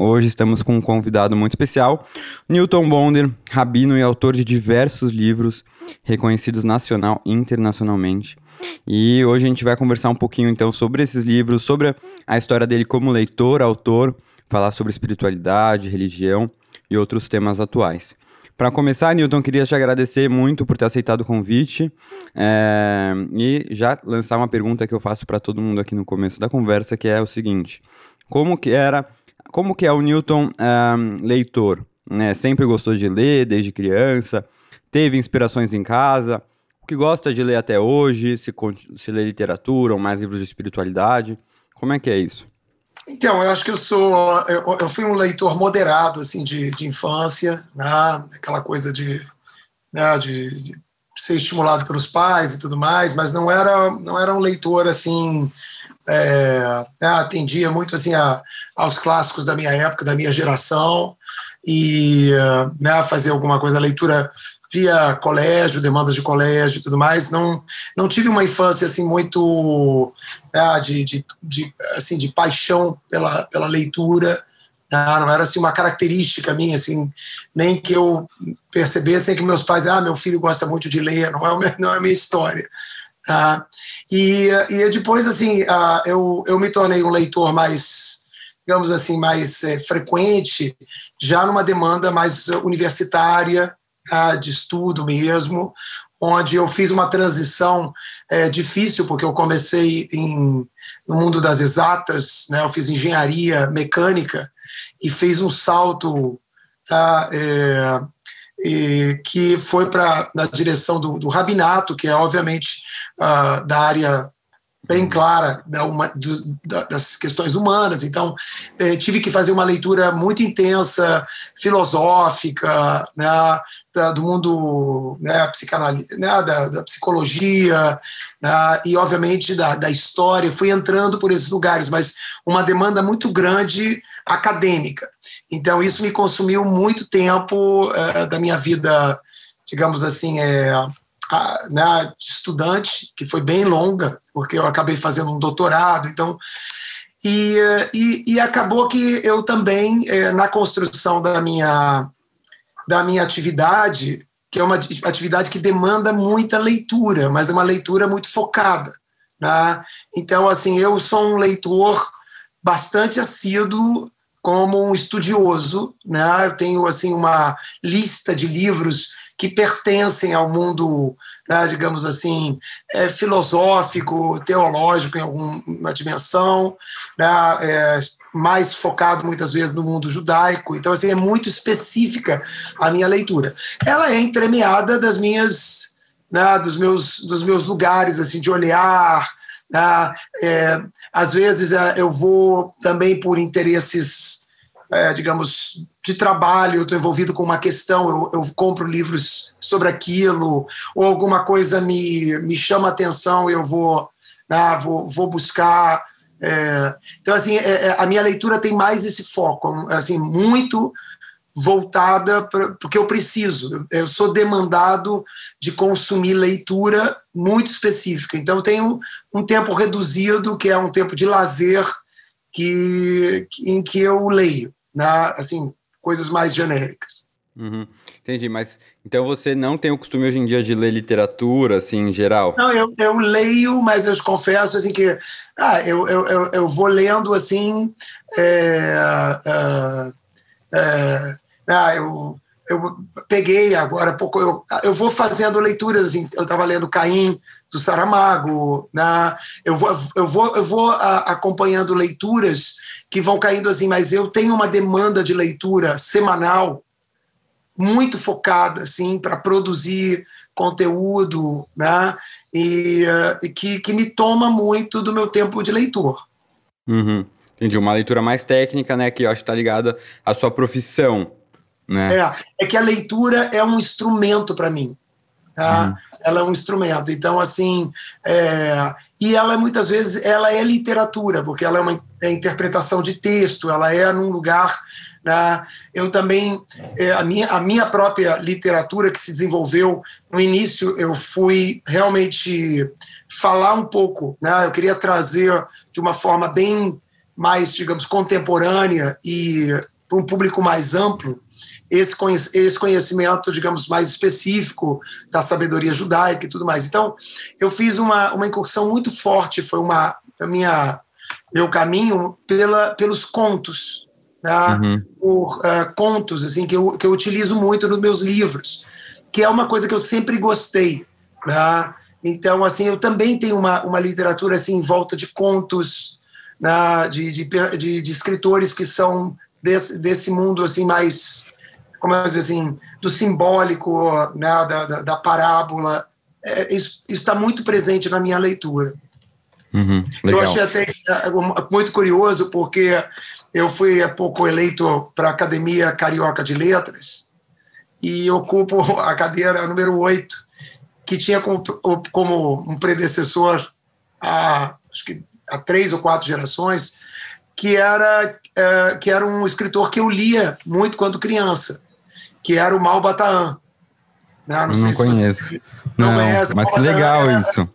Hoje estamos com um convidado muito especial, Newton Bonder, rabino e autor de diversos livros reconhecidos nacional e internacionalmente. E hoje a gente vai conversar um pouquinho então sobre esses livros, sobre a história dele como leitor, autor, falar sobre espiritualidade, religião e outros temas atuais. Para começar, Newton, queria te agradecer muito por ter aceitado o convite é, e já lançar uma pergunta que eu faço para todo mundo aqui no começo da conversa, que é o seguinte: como que era, como que é o Newton é, leitor? Né? Sempre gostou de ler desde criança? Teve inspirações em casa? O que gosta de ler até hoje? Se, se lê literatura ou mais livros de espiritualidade? Como é que é isso? Então, eu acho que eu sou. Eu, eu fui um leitor moderado, assim, de, de infância, né? aquela coisa de, né, de, de, ser estimulado pelos pais e tudo mais, mas não era, não era um leitor, assim. É, né, atendia muito assim a, aos clássicos da minha época, da minha geração, e né, fazer alguma coisa, leitura via colégio, demandas de colégio e tudo mais. Não, não tive uma infância assim muito né, de, de, de, assim, de paixão pela, pela leitura. Né, não era assim uma característica minha, assim, nem que eu percebesse, nem que meus pais, ah, meu filho gosta muito de ler, não é, não é a minha história. Tá? E, e depois, assim, eu, eu me tornei um leitor mais, digamos assim, mais é, frequente, já numa demanda mais universitária, de estudo mesmo, onde eu fiz uma transição é, difícil, porque eu comecei em, no mundo das exatas, né, eu fiz engenharia mecânica e fiz um salto tá, é, e, que foi para na direção do, do, rabinato, que é obviamente uh, da área bem clara da uma, do, das questões humanas. Então, eh, tive que fazer uma leitura muito intensa, filosófica, né, da, do mundo né, né, da, da, psicologia né, e, obviamente, da, da história. Fui entrando por esses lugares, mas uma demanda muito grande acadêmica. Então, isso me consumiu muito tempo eh, da minha vida, digamos assim, é, a, né, estudante, que foi bem longa, porque eu acabei fazendo um doutorado, então. E, e, e acabou que eu também, é, na construção da minha, da minha atividade, que é uma atividade que demanda muita leitura, mas é uma leitura muito focada. Né? Então, assim, eu sou um leitor bastante assíduo como um estudioso, né? Eu tenho assim uma lista de livros que pertencem ao mundo, né, digamos assim, é, filosófico, teológico em alguma dimensão, né, é, mais focado muitas vezes no mundo judaico. Então, assim, é muito específica a minha leitura. Ela é entremeada das minhas, né, dos meus, dos meus lugares assim de olhar. Né, é, às vezes é, eu vou também por interesses é, digamos, de trabalho, eu estou envolvido com uma questão, eu, eu, compro livros sobre aquilo, ou alguma coisa me, me chama atenção, eu vou, né, vou, vou buscar. É, então, assim, é, é a minha leitura tem mais esse foco, assim, muito voltada para porque eu preciso, eu sou demandado de consumir leitura muito específica. Então, eu tenho um tempo reduzido, que é um tempo de lazer, que, em que eu leio na, assim, coisas mais genéricas. Uhum. Entendi, mas então você não tem o costume hoje em dia de ler literatura, assim, em geral? Não, eu, eu leio, mas eu te confesso, assim, que ah, eu, eu, eu, eu vou lendo, assim, é, é, é, ah, eu, eu peguei agora pouco, eu, eu vou fazendo leituras, assim, eu estava lendo Caim, do Saramago, né? eu vou, eu vou, eu vou a, acompanhando leituras que vão caindo assim, mas eu tenho uma demanda de leitura semanal muito focada assim para produzir conteúdo, né? E, uh, que, que me toma muito do meu tempo de leitor. Uhum. Entendi, uma leitura mais técnica, né, que eu acho que tá ligada à sua profissão, né? É, é que a leitura é um instrumento para mim. Tá? Uhum. Ela é um instrumento. Então, assim, é, e ela muitas vezes ela é literatura, porque ela é uma é interpretação de texto, ela é num lugar. Né? Eu também, é, a, minha, a minha própria literatura que se desenvolveu no início, eu fui realmente falar um pouco, né? eu queria trazer de uma forma bem mais, digamos, contemporânea e para um público mais amplo, esse, esse conhecimento, digamos, mais específico da sabedoria judaica e tudo mais. Então, eu fiz uma, uma incursão muito forte, foi uma minha meu caminho pela, pelos contos, né? uhum. por uh, contos assim que eu, que eu utilizo muito nos meus livros, que é uma coisa que eu sempre gostei. Né? Então, assim, eu também tenho uma, uma literatura assim em volta de contos, né? de, de, de, de escritores que são desse, desse mundo assim mais como eu dizer assim, do simbólico, né, da, da, da parábola, é, isso está muito presente na minha leitura. Uhum, eu achei até é, muito curioso, porque eu fui há pouco eleito para a Academia Carioca de Letras e ocupo a cadeira número 8, que tinha como, como um predecessor há, acho que há três ou quatro gerações, que era, é, que era um escritor que eu lia muito quando criança que era o Mal Bataan. Né? Não, não conheço. não, não conhece. Mas que legal era, isso.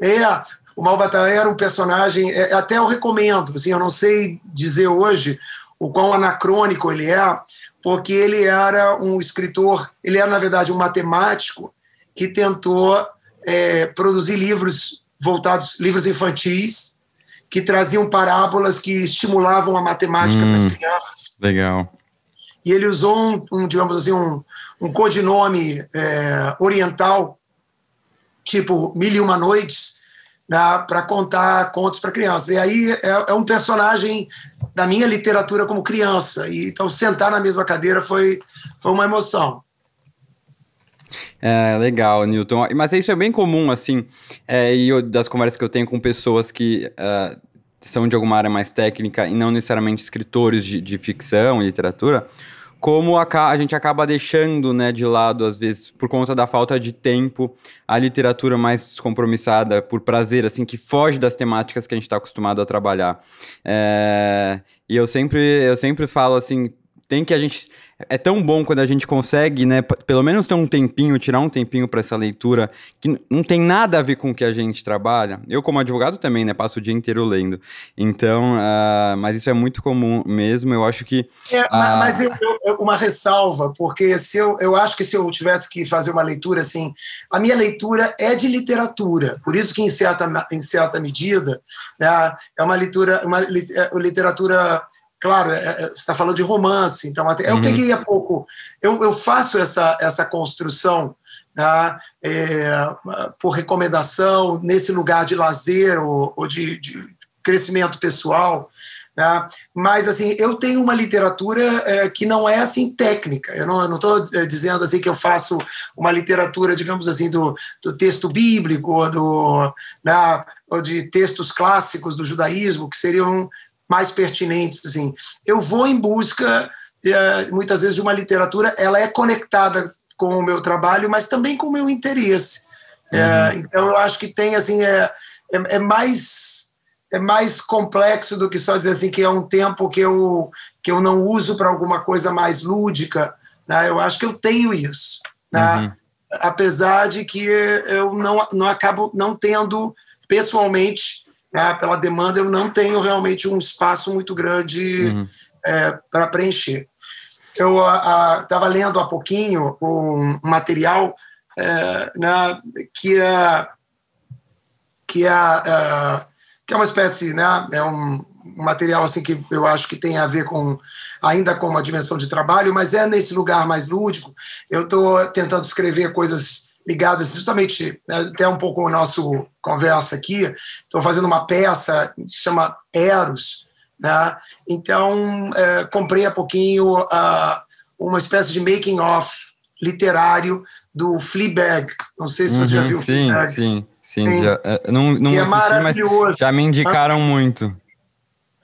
É, o Mal Bataan era um personagem, é, até eu recomendo, assim, eu não sei dizer hoje o quão anacrônico ele é, porque ele era um escritor, ele era, na verdade, um matemático que tentou é, produzir livros voltados, livros infantis, que traziam parábolas que estimulavam a matemática hum, para as crianças. Legal e ele usou um, um digamos assim, um, um codinome é, oriental, tipo Mil e Uma Noites, né, para contar contos para crianças. E aí é, é, um personagem da minha literatura como criança. E, então, sentar na mesma cadeira foi, foi uma emoção. É, legal, Newton. Mas isso é bem comum, assim, é, e eu, das conversas que eu tenho com pessoas que uh, são de alguma área mais técnica e não necessariamente escritores de, de ficção e literatura, como a, a, gente acaba deixando né, de lado, às vezes, por conta da falta de tempo, a literatura mais descompromissada, por prazer, assim, que foge das temáticas que a gente está acostumado a trabalhar. É, e eu sempre, eu sempre falo assim, tem que a gente é tão bom quando a gente consegue, né, pelo menos ter um tempinho, tirar um tempinho para essa leitura que não tem nada a ver com o que a gente trabalha. Eu, como advogado, também, né, passo o dia inteiro lendo. Então, uh, mas isso é muito comum mesmo. Eu acho que. É, uh... Mas eu, eu, uma ressalva, porque se eu, eu acho que se eu tivesse que fazer uma leitura assim, a minha leitura é de literatura, por isso que em certa, em certa medida né, é uma leitura, uma é, literatura claro, é, é, você está falando de romance, então até, uhum. eu peguei há pouco, eu, eu faço essa, essa construção né, é, por recomendação, nesse lugar de lazer ou, ou de, de, crescimento pessoal, né, mas assim, eu tenho uma literatura é, que não é assim técnica, eu não estou é, dizendo assim que eu faço uma literatura, digamos assim, do, do texto bíblico, do, né, ou de textos clássicos do judaísmo, que seriam mais pertinentes. Assim. Eu vou em busca, eh, muitas vezes, de uma literatura, ela é conectada com o meu trabalho, mas também com o meu interesse. Uhum. É, então, eu acho que tem, assim, é, é, é, mais é mais complexo do que só dizer assim que é um tempo que eu que eu não uso para alguma coisa mais lúdica. Né? Eu acho que eu tenho isso, né? Uhum. apesar de que eu não, não acabo não tendo pessoalmente né, pela demanda, eu não tenho realmente um espaço muito grande uhum. é, para preencher. Eu estava lendo há pouquinho um material é, né, que é que é, é, que é uma espécie, né, é um, material assim que eu acho que tem a ver com ainda com uma dimensão de trabalho, mas é nesse lugar mais lúdico. Eu estou tentando escrever coisas ligadas justamente né, até um pouco a nossa conversa aqui. Estou fazendo uma peça que chama Eros, né? Então é, comprei há pouquinho uh, uma espécie de making of literário do Fleabag. Não sei se você uhum, já viu. Sim, Fleabag. sim, sim. sim. Já, é, não não é assisti, mas já me indicaram muito.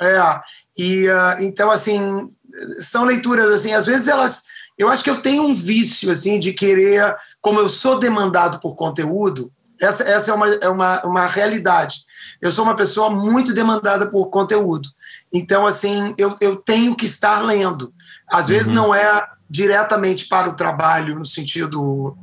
É, e uh, então, assim, são leituras, assim, às vezes elas. Eu acho que eu tenho um vício, assim, de querer, como eu sou demandado por conteúdo, essa, essa é, uma, é uma, uma realidade. Eu sou uma pessoa muito demandada por conteúdo. Então, assim, eu, eu tenho que estar lendo. Às vezes uhum. não é diretamente para o trabalho, no sentido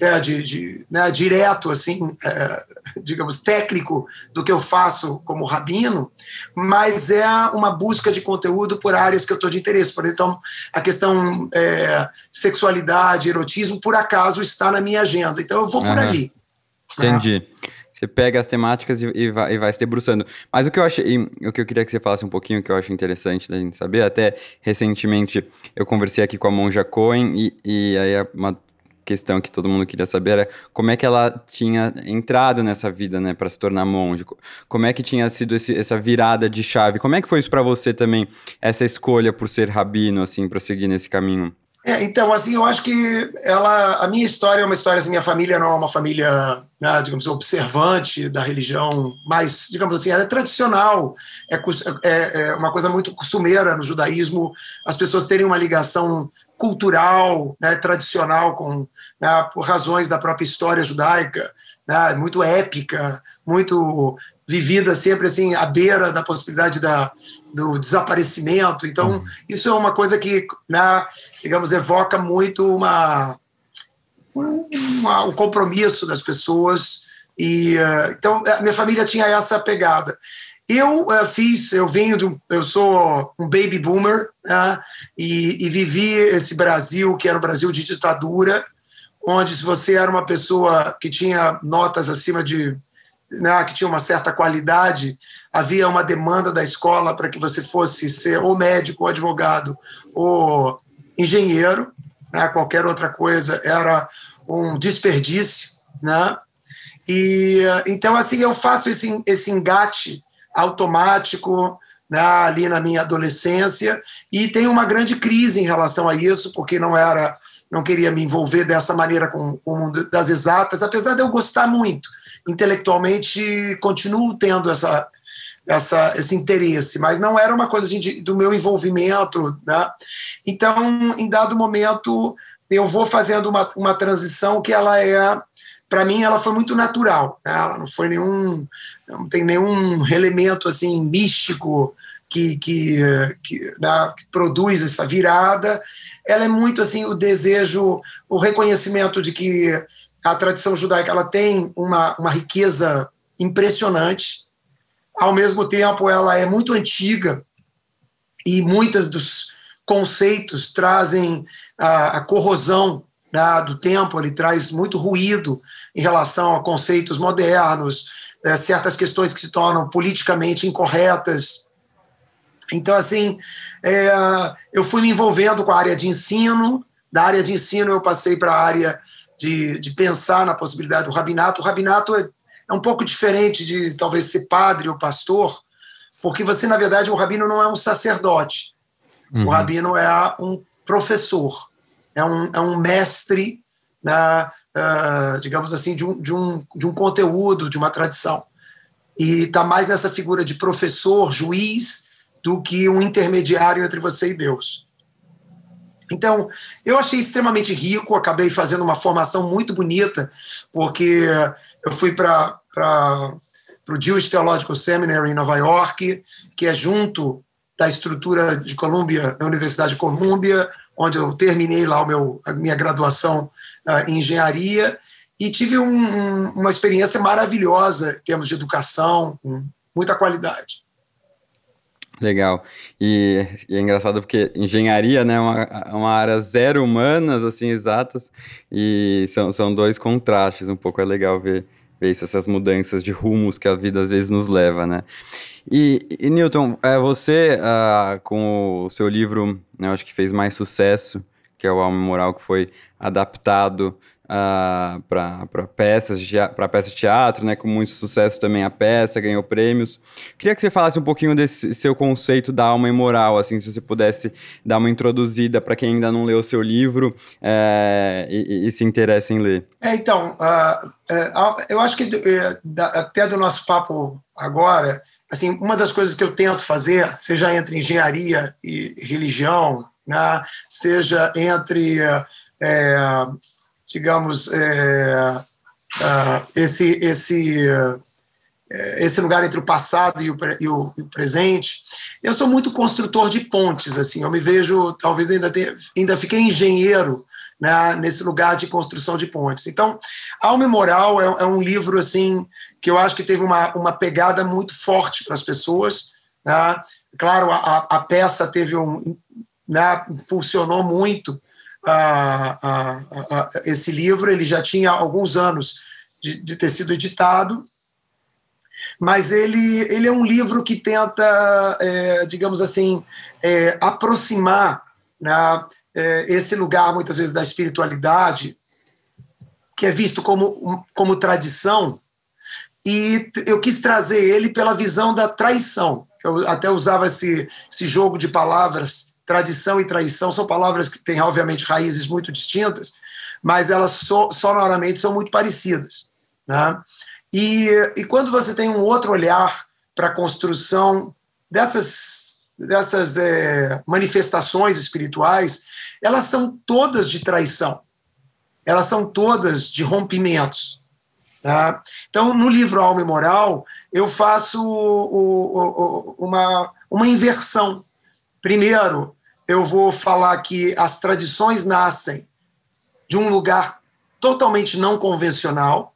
é, de, de né, direto, assim, é, digamos, técnico do que eu faço como rabino, mas é uma busca de conteúdo por áreas que eu estou de interesse. Por então, a questão é, sexualidade, erotismo, por acaso está na minha agenda. Então, eu vou por uhum. ali. Entendi. Você pega as temáticas e, e, vai, e, vai, se debruçando. Mas o que eu achei, o que eu queria que você falasse um pouquinho, que eu acho interessante da gente saber, até recentemente eu conversei aqui com a Monja Cohen e, e aí uma questão que todo mundo queria saber era como é que ela tinha entrado nessa vida, né, para se tornar monge. Como é que tinha sido esse, essa virada de chave? Como é que foi isso para você também, essa escolha por ser rabino, assim, para seguir nesse caminho? É, então, assim, eu acho que ela, a minha história é uma história, assim, minha família não é uma família, né, digamos, observante da religião, mas, digamos assim, ela é tradicional, é, é, é, uma coisa muito costumeira no judaísmo, as pessoas terem uma ligação cultural, né, tradicional, com, né, por razões da própria história judaica, né, muito épica, muito vivida sempre assim à beira da possibilidade da, do desaparecimento. Então, uhum. isso é uma coisa que, né, digamos, evoca muito uma, uma, um compromisso das pessoas. E uh, então, a minha família tinha essa pegada. Eu uh, fiz, eu venho de um, eu sou um baby boomer né, e, e vivi esse Brasil que era o Brasil de ditadura, onde se você era uma pessoa que tinha notas acima de né, que tinha uma certa qualidade, havia uma demanda da escola para que você fosse ser ou médico, ou advogado, ou engenheiro, né, qualquer outra coisa era um desperdício, né? E então assim eu faço esse, esse engate automático né, ali na minha adolescência e tenho uma grande crise em relação a isso porque não era não queria me envolver dessa maneira com, o mundo das exatas, apesar de eu gostar muito intelectualmente continuo tendo essa, essa, esse interesse, mas não era uma coisa assim, de, do meu envolvimento. Né? Então, em dado momento, eu vou fazendo uma, uma transição que ela é, para mim, ela foi muito natural. Né? Ela não foi nenhum, não tem nenhum elemento assim místico que, que, que, né, que, produz essa virada. Ela é muito assim o desejo, o reconhecimento de que a tradição judaica ela tem uma, uma riqueza impressionante. Ao mesmo tempo, ela é muito antiga e muitos dos conceitos trazem a, a corrosão né, do tempo, ele traz muito ruído em relação a conceitos modernos, é, certas questões que se tornam politicamente incorretas. Então, assim, é, eu fui me envolvendo com a área de ensino, da área de ensino eu passei para a área de, de pensar na possibilidade do rabinato. O rabinato é, é um pouco diferente de talvez ser padre ou pastor, porque você, na verdade, o rabino não é um sacerdote. Uhum. O rabino é um professor, é um, é um mestre, na, uh, digamos assim, de um, de, um, de um conteúdo, de uma tradição. E está mais nessa figura de professor, juiz, do que um intermediário entre você e Deus. Então, eu achei extremamente rico, acabei fazendo uma formação muito bonita, porque eu fui para o Jewish Theological Seminary em Nova York, que é junto da estrutura de Columbia, da Universidade de Columbia, onde eu terminei lá o meu, a minha graduação em engenharia, e tive um, uma experiência maravilhosa em termos de educação, com muita qualidade. Legal. E, e, é engraçado porque engenharia, né, é uma, é uma área zero humanas, assim, exatas, e são, são dois contrastes, um pouco é legal ver, ver isso, essas mudanças de rumos que a vida às vezes nos leva, né. E, e Newton, é, você, uh, com o seu livro, né, acho que fez mais sucesso, que é o Alma Moral, que foi adaptado uh, para peças para peça de teatro, né, com muito sucesso também a peça, ganhou prêmios. Queria que você falasse um pouquinho desse seu conceito da alma imoral, assim, se você pudesse dar uma introduzida para quem ainda não leu o seu livro é, e, e, se interessa em ler. É, então, uh, uh, eu acho que uh, até do nosso papo agora, assim, uma das coisas que eu tento fazer, seja entre engenharia e religião, né, seja entre, é, digamos, é, uh, esse, esse, uh, esse lugar entre o passado e o, e, o, e o, presente. Eu sou muito construtor de pontes, assim, eu me vejo, talvez ainda, tenha, ainda fiquei engenheiro né, nesse lugar de construção de pontes. Então, Alma e Moral é, é um livro, assim, que eu acho que teve uma, uma pegada muito forte para as pessoas. Né? Claro, a, a peça teve um, né, impulsionou muito esse livro. Ele já tinha alguns anos de, de, ter sido editado, mas ele, ele é um livro que tenta, é, digamos assim, é, aproximar né, é, esse lugar, muitas vezes, da espiritualidade, que é visto como, como tradição, e eu quis trazer ele pela visão da traição. Eu até usava esse, esse jogo de palavras, tradição e traição, são palavras que têm, obviamente, raízes muito distintas, mas elas so, sonoramente são muito parecidas. Né? E, e quando você tem um outro olhar para a construção dessas, dessas é, manifestações espirituais, elas são todas de traição, elas são todas de rompimentos. Tá? Então, no livro Alma e Moral, eu faço o, o, o, uma, uma inversão. Primeiro, eu vou falar que as tradições nascem de um lugar totalmente não convencional.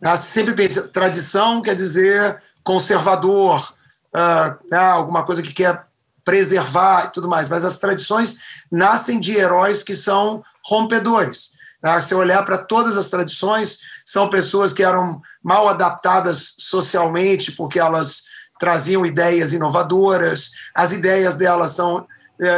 Né? Sempre pensa, tradição quer dizer conservador, uh, alguma coisa que quer preservar e tudo mais, mas as tradições nascem de heróis que são rompedores. Né? Se olhar para todas as tradições, são pessoas que eram mal adaptadas socialmente, porque elas traziam ideias inovadoras, as ideias delas são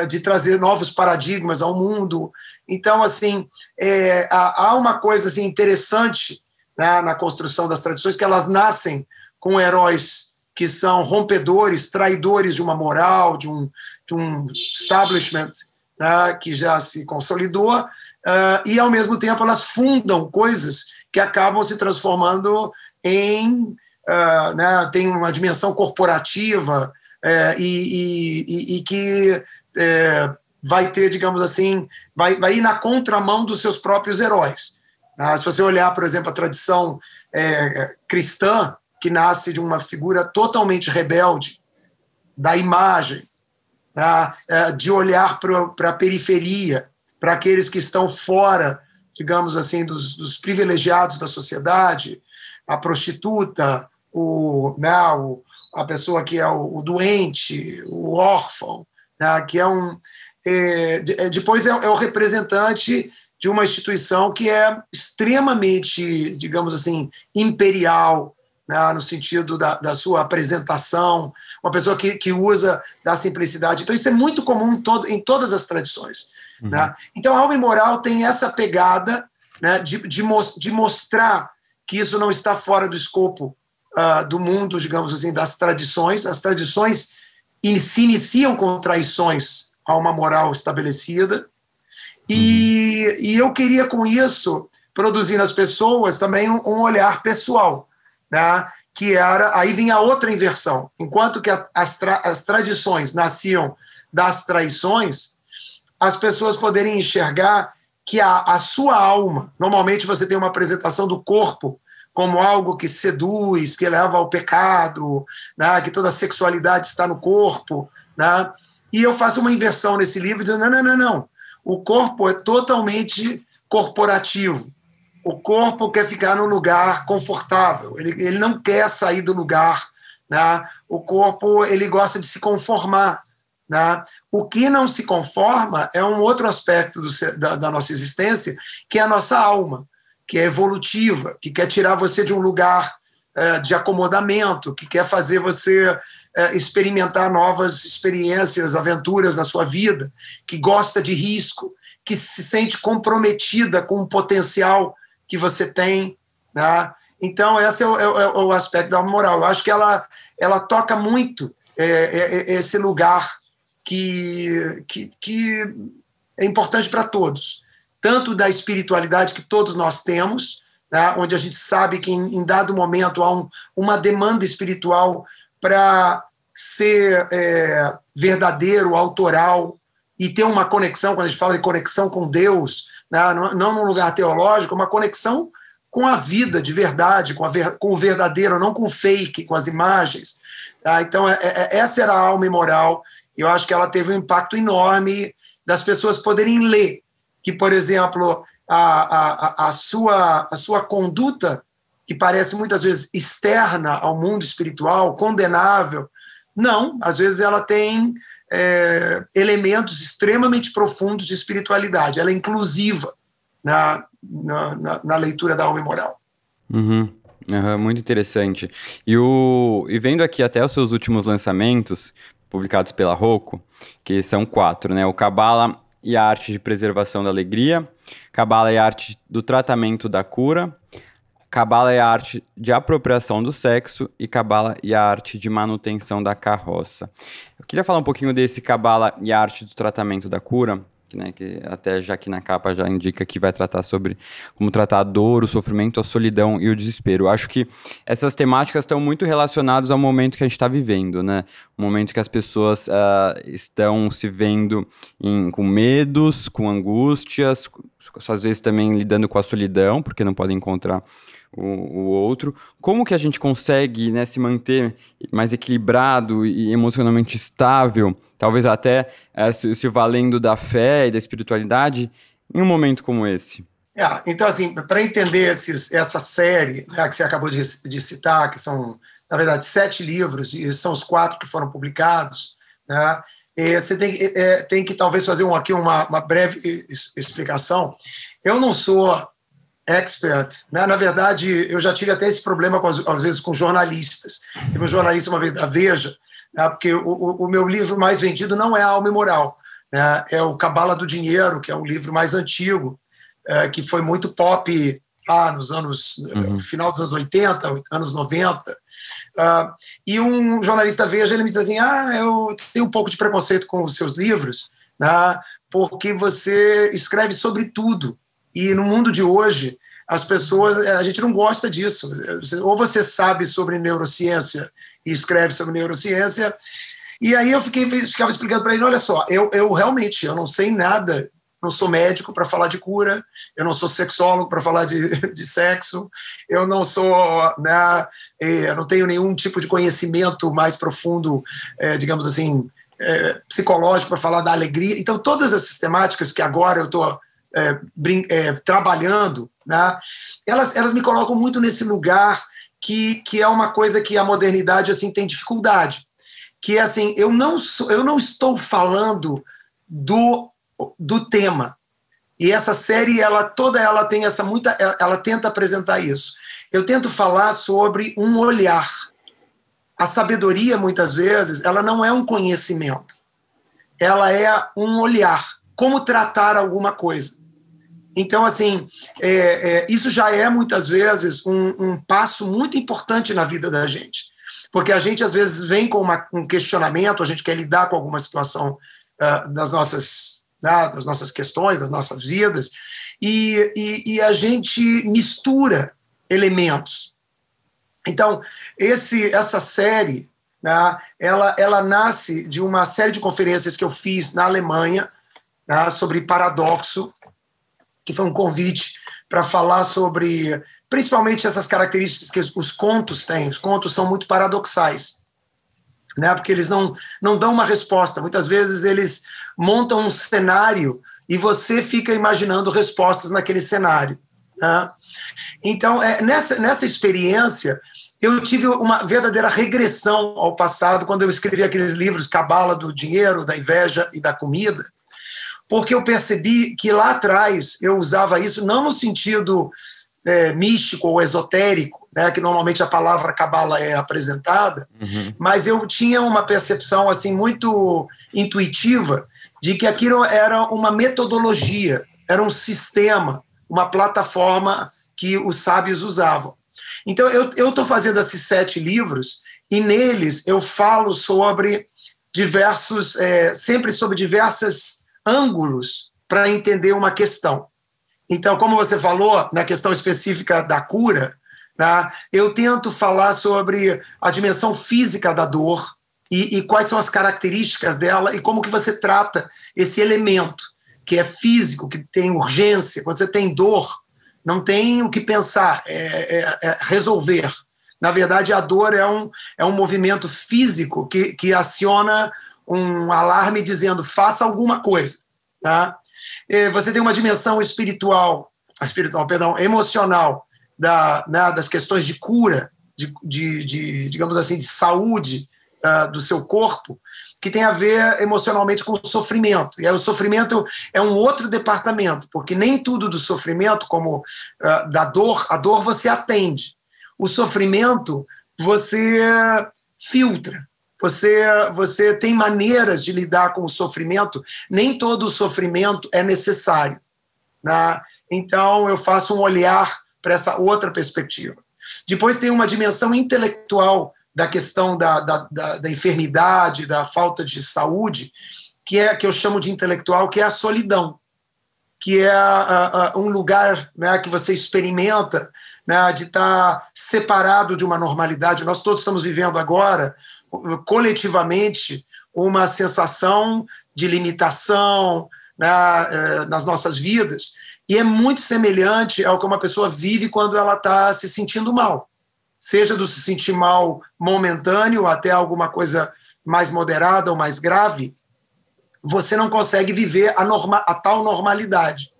de trazer novos paradigmas ao mundo. Então, assim, é, há uma coisa assim, interessante né, na construção das tradições, que elas nascem com heróis que são rompedores, traidores de uma moral, de um, de um establishment né, que já se consolidou, uh, e ao mesmo tempo elas fundam coisas que acabam se transformando em uh, né, tem uma dimensão corporativa e, e, e, que uh, vai ter, digamos assim, vai, vai ir na contramão dos seus próprios heróis. Ah, se você olhar, por exemplo, a tradição é, cristã, que nasce de uma figura totalmente rebelde, da imagem, né, de olhar para a periferia, para aqueles que estão fora, digamos assim, dos, dos privilegiados da sociedade, a prostituta, o, né, o, a pessoa que é o, o doente, o órfão, né, que é um. É, é depois é, é, o representante de uma instituição que é extremamente, digamos assim, imperial, né, no sentido da, da sua apresentação, uma pessoa que, que usa da simplicidade. Então, isso é muito comum em, todo, em todas as tradições. Uhum. Né? Então, a alma moral tem essa pegada né, de, de, de, mostrar que isso não está fora do escopo uh, do mundo, digamos assim, das tradições. As tradições se iniciam com traições a uma moral estabelecida. E, uhum. e eu queria, com isso, produzir nas pessoas também um, um olhar pessoal, né? que era, aí vinha outra inversão. Enquanto que a, as, tra, as tradições nasciam das traições, as pessoas poderem enxergar que a, a sua alma, normalmente você tem uma apresentação do corpo como algo que seduz, que leva ao pecado, né, que toda a sexualidade está no corpo. Né? E eu faço uma inversão nesse livro, dizendo: não, não, não, não. O corpo é totalmente corporativo. O corpo quer ficar no lugar confortável, ele, ele não quer sair do lugar. Né? O corpo ele gosta de se conformar. Né? O que não se conforma é um outro aspecto do, da, da, nossa existência, que é a nossa alma, que é evolutiva, que quer tirar você de um lugar é, de acomodamento, que quer fazer você é, experimentar novas experiências, aventuras na sua vida, que gosta de risco, que se sente comprometida com o potencial que você tem. Né? Então, esse é o, é, é o aspecto da moral. Eu acho que ela, ela toca muito é, é, esse lugar que, que, que é importante para todos, tanto da espiritualidade que todos nós temos, né, onde a gente sabe que em, em dado momento há um, uma demanda espiritual para ser é, verdadeiro, autoral e ter uma conexão, quando a gente fala de conexão com Deus, né, não, num lugar teológico, uma conexão com a vida de verdade, com, ver, com o verdadeiro, não com o fake, com as imagens. Tá? Então, é, é, essa era a alma imoral. Eu acho que ela teve um impacto enorme das pessoas poderem ler que, por exemplo, a, a, a, sua, a sua conduta, que parece muitas vezes externa ao mundo espiritual, condenável, não, às vezes ela tem é, elementos extremamente profundos de espiritualidade, ela é inclusiva na, na, na, leitura da alma moral. Uhum. Uhum, muito interessante. E, o, e vendo aqui até os seus últimos lançamentos, publicados pela Rocco, que são quatro, né? O Cabala e a Arte de Preservação da Alegria, Cabala e a Arte do Tratamento da Cura, Cabala e a Arte de Apropriação do Sexo. E Cabala e a Arte de Manutenção da Carroça. Eu queria falar um pouquinho desse Cabala e a Arte do Tratamento da Cura, né, que até já aqui na capa já indica que vai tratar sobre como tratar a dor, o sofrimento, a solidão e o desespero. Acho que essas temáticas estão muito relacionadas ao momento que a gente está vivendo, né? O momento que as pessoas uh, estão se vendo em, com medos, com angústias, às vezes também lidando com a solidão, porque não podem encontrar o, o outro. Como que a gente consegue né, se manter mais equilibrado e emocionalmente estável, talvez até é, se, se, valendo da fé e da espiritualidade, em um momento como esse? É, então, assim, para entender esses, essa série né, que você acabou de, de, citar, que são, na verdade, sete livros, e são os quatro que foram publicados, né, você tem, é, tem que talvez fazer um, aqui uma, uma breve explicação. Eu não sou expert. Né? Na verdade, eu já tive até esse problema, com, às vezes, com jornalistas. Teve um jornalista uma vez da Veja, né? porque o, o, o, meu livro mais vendido não é Alma e Moral, né? é o Cabala do Dinheiro, que é um livro mais antigo, é, que foi muito pop lá nos anos, uhum. final dos anos 80, anos 90. Uh, ah, e um jornalista Veja, ele me diz assim, ah, eu tenho um pouco de preconceito com os seus livros, né? porque você escreve sobre tudo, e no mundo de hoje, as pessoas, a gente não gosta disso. Ou você sabe sobre neurociência e escreve sobre neurociência. E aí eu fiquei, ficava explicando para ele, olha só, eu, eu realmente eu não sei nada, não sou médico para falar de cura, eu não sou sexólogo para falar de, de sexo, eu não sou, né, eu não tenho nenhum tipo de conhecimento mais profundo, é, digamos assim, é, psicológico para falar da alegria. Então todas essas temáticas que agora eu estou é, é, trabalhando, né, elas, elas me colocam muito nesse lugar que, que é uma coisa que a modernidade assim tem dificuldade, que é assim, eu não, sou, eu não estou falando do, do tema. E essa série, ela toda ela tem essa muita, ela tenta apresentar isso. Eu tento falar sobre um olhar. A sabedoria, muitas vezes, ela não é um conhecimento. Ela é um olhar. Como tratar alguma coisa. Então, assim, é, é, isso já é muitas vezes um, um, passo muito importante na vida da gente, porque a gente às vezes vem com uma, um questionamento, a gente quer lidar com alguma situação uh, das nossas né, das nossas questões, das nossas vidas, e, e, e a gente mistura elementos. Então, esse, essa série, né, ela, ela nasce de uma série de conferências que eu fiz na Alemanha né, sobre paradoxo que foi um convite para falar sobre, principalmente essas características que os contos têm. Os contos são muito paradoxais, né? Porque eles não não dão uma resposta. Muitas vezes eles montam um cenário e você fica imaginando respostas naquele cenário. Né? Então, é, nessa, nessa experiência, eu tive uma verdadeira regressão ao passado quando eu escrevi aqueles livros Cabala do Dinheiro, da Inveja e da Comida, porque eu percebi que lá atrás eu usava isso não no sentido é, místico ou esotérico, né, que normalmente a palavra cabala é apresentada, uhum. mas eu tinha uma percepção assim muito intuitiva de que aquilo era uma metodologia, era um sistema, uma plataforma que os sábios usavam. Então eu estou fazendo esses sete livros e neles eu falo sobre diversos, é, sempre sobre diversas ângulos para entender uma questão. Então, como você falou, na questão específica da cura, Né? Eu tento falar sobre a dimensão física da dor e, e quais são as características dela e como que você trata esse elemento que é físico, que tem urgência. Quando você tem dor, não tem o que pensar, é, é, é resolver. Na verdade, a dor é um, é um movimento físico que, que aciona um alarme dizendo faça alguma coisa. Tá? Você tem uma dimensão espiritual, espiritual, perdão, emocional da, né, das questões de cura, de, de, de, digamos assim, de saúde uh, do seu corpo, que tem a ver emocionalmente com o sofrimento. E aí o sofrimento é um outro departamento, porque nem tudo do sofrimento, como uh, da dor, a dor você atende. O sofrimento você filtra. Você, você tem maneiras de lidar com o sofrimento, nem todo o sofrimento é necessário. Né? Então, eu faço um olhar para essa outra perspectiva. Depois tem uma dimensão intelectual da questão da, da, da, da, enfermidade, da falta de saúde, que é que eu chamo de intelectual, que é a solidão, que é a, a, um lugar né, que você experimenta né, de estar separado de uma normalidade. Nós todos estamos vivendo agora coletivamente uma sensação de limitação né, eh, nas nossas vidas e é muito semelhante ao que uma pessoa vive quando ela está se sentindo mal, seja do se sentir mal momentâneo até alguma coisa mais moderada ou mais grave, você não consegue viver a, norma, a tal normalidade.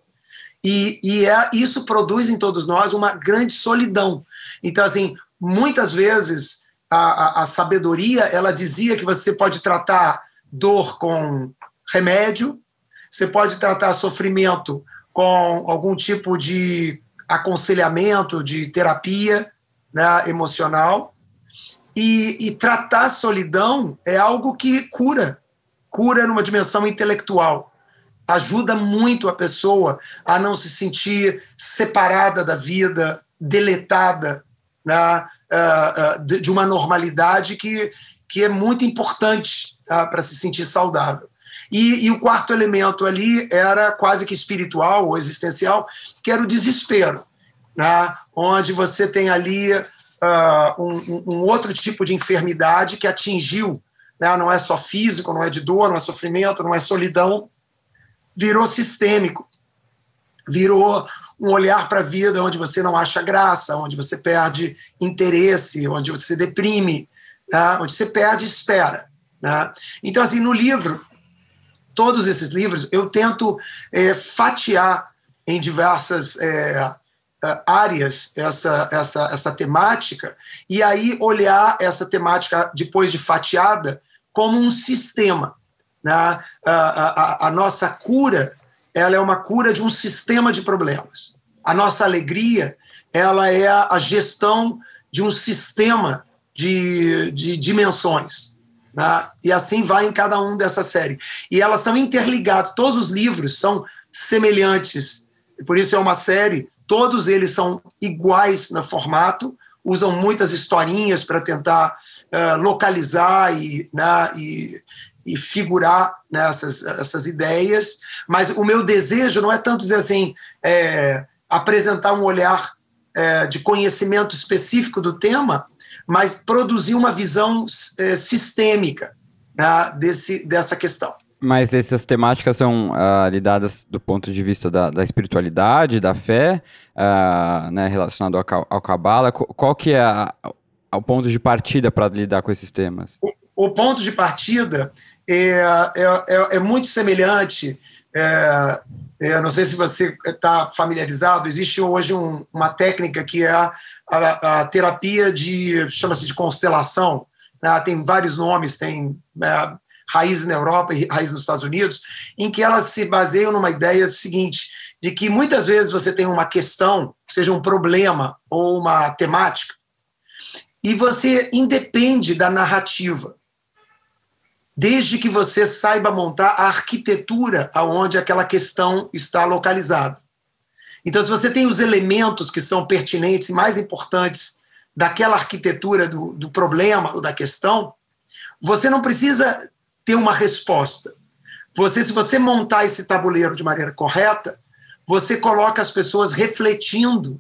E, e é, isso produz em todos nós uma grande solidão. Então, assim, muitas vezes a, a, sabedoria ela dizia que você pode tratar dor com remédio, você pode tratar sofrimento com algum tipo de aconselhamento, de terapia né, emocional. E, e tratar solidão é algo que cura, cura numa dimensão intelectual. Ajuda muito a pessoa a não se sentir separada da vida, deletada, né, de uma normalidade que, que é muito importante tá, para se sentir saudável. E, e, o quarto elemento ali era quase que espiritual ou existencial, que era o desespero, né? onde você tem ali uh, um, um, outro tipo de enfermidade que atingiu, né? não é só físico, não é de dor, não é sofrimento, não é solidão, virou sistêmico, virou um olhar para a vida onde você não acha graça, onde você perde interesse, onde você deprime, né? onde você perde espera. Né? Então, assim, no livro, todos esses livros, eu tento é, fatiar em diversas é, áreas essa, essa, essa temática e aí olhar essa temática, depois de fatiada, como um sistema. Né? A, a, a nossa cura ela é uma cura de um sistema de problemas. A nossa alegria, ela é a gestão de um sistema de, de dimensões. Né? E assim vai em cada um dessa série. E elas são interligadas, todos os livros são semelhantes. Por isso é uma série, todos eles são iguais no formato, usam muitas historinhas para tentar uh, localizar e, né, e, e figurar nessas essas ideias, mas o meu desejo não é tanto dizer assim, é, apresentar um olhar é, de conhecimento específico do tema, mas produzir uma visão é, sistêmica né, desse, dessa questão. Mas essas temáticas são uh, lidadas do ponto de vista da, da espiritualidade, da fé, uh, né, relacionado ao, ao Kabbalah. Qual que é a, o ponto de partida para lidar com esses temas? O, o ponto de partida é, é, é, é muito semelhante. É, é, não sei se você está familiarizado. Existe hoje um, uma técnica que é a, a, a terapia de chama-se de constelação. Né? Tem vários nomes, tem é, na Europa e raízes nos Estados Unidos, em que elas se baseiam numa ideia seguinte de que muitas vezes você tem uma questão, seja um problema ou uma temática, e você independe da narrativa desde que você saiba montar a arquitetura aonde aquela questão está localizada. Então, se você tem os elementos que são pertinentes e mais importantes daquela arquitetura do, do problema ou da questão, você não precisa ter uma resposta. Você, se você montar esse tabuleiro de maneira correta, você coloca as pessoas refletindo